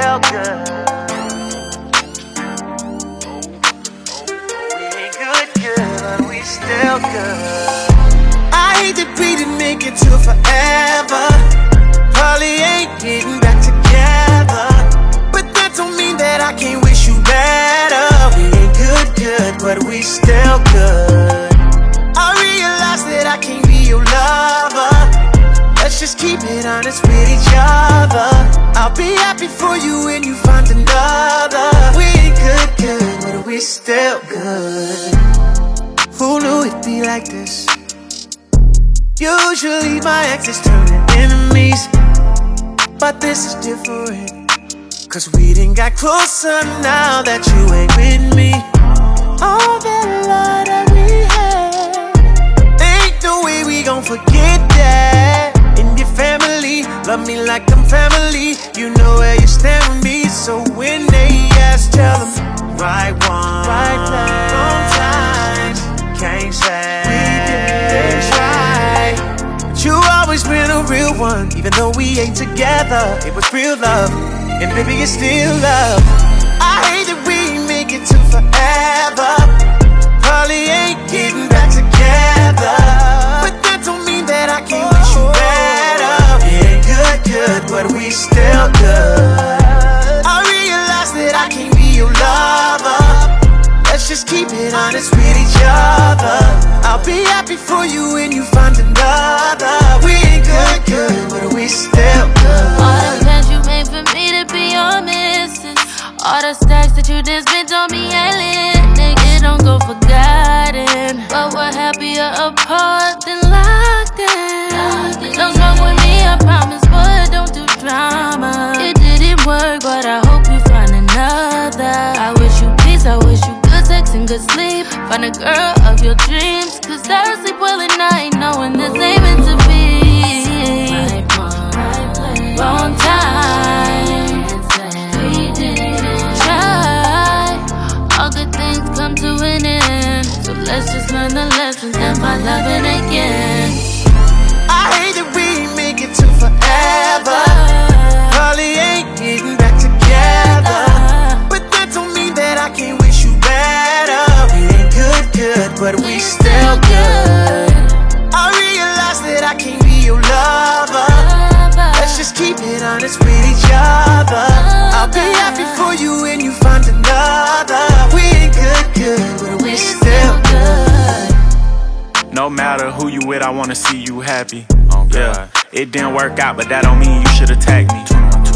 still good. We we still good. I hate that we didn't make it to forever. Just keep it honest with each other. I'll be happy for you when you find another. We ain't good, good, but we still good. Who knew it'd be like this? Usually my exes turn to enemies, but this is different. Cause we didn't got closer now that you ain't with me. Love me like I'm family. You know where you stand with me, so when they ask, tell them right one, right time, wrong times. Can't say we didn't try. But you always been a real one, even though we ain't together. It was real love, and baby, it's still love. I hate that we make it to forever. Still good. I realize that I can't be your lover. Let's just keep it honest with each other. I'll be happy for you when you find another. We ain't good, good, but we still good. All the plans you made for me to be your missus. All the stacks that you did spent on me ain't Find a girl of your dreams, cause I sleep well at night, knowing this ain't meant to be. Wrong time. Try. All good things come to an end. So let's just learn the lessons and find loving again. I hate that we make it to forever. Probably ain't honest with each other. I'll be happy for you when you find another. We ain't good, good, but we still good. No matter who you with, I wanna see you happy. Oh, yeah, it didn't work out, but that don't mean you should attack me.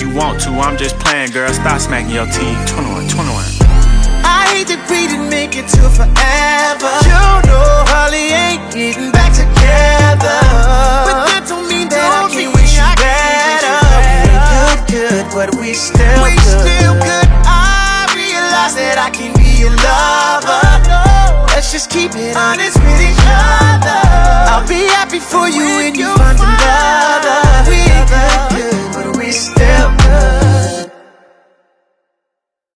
you want to, I'm just playing, girl. Stop smacking your teeth. 21, 21. I hate that we didn't make it to forever. You know, Holly ain't getting back together. But that don't mean that I can't wish you better. We ain't good, good, but we still we good. still good. I realize that I can be your lover. Let's just keep it honest with each other. I'll be happy for you when you find another.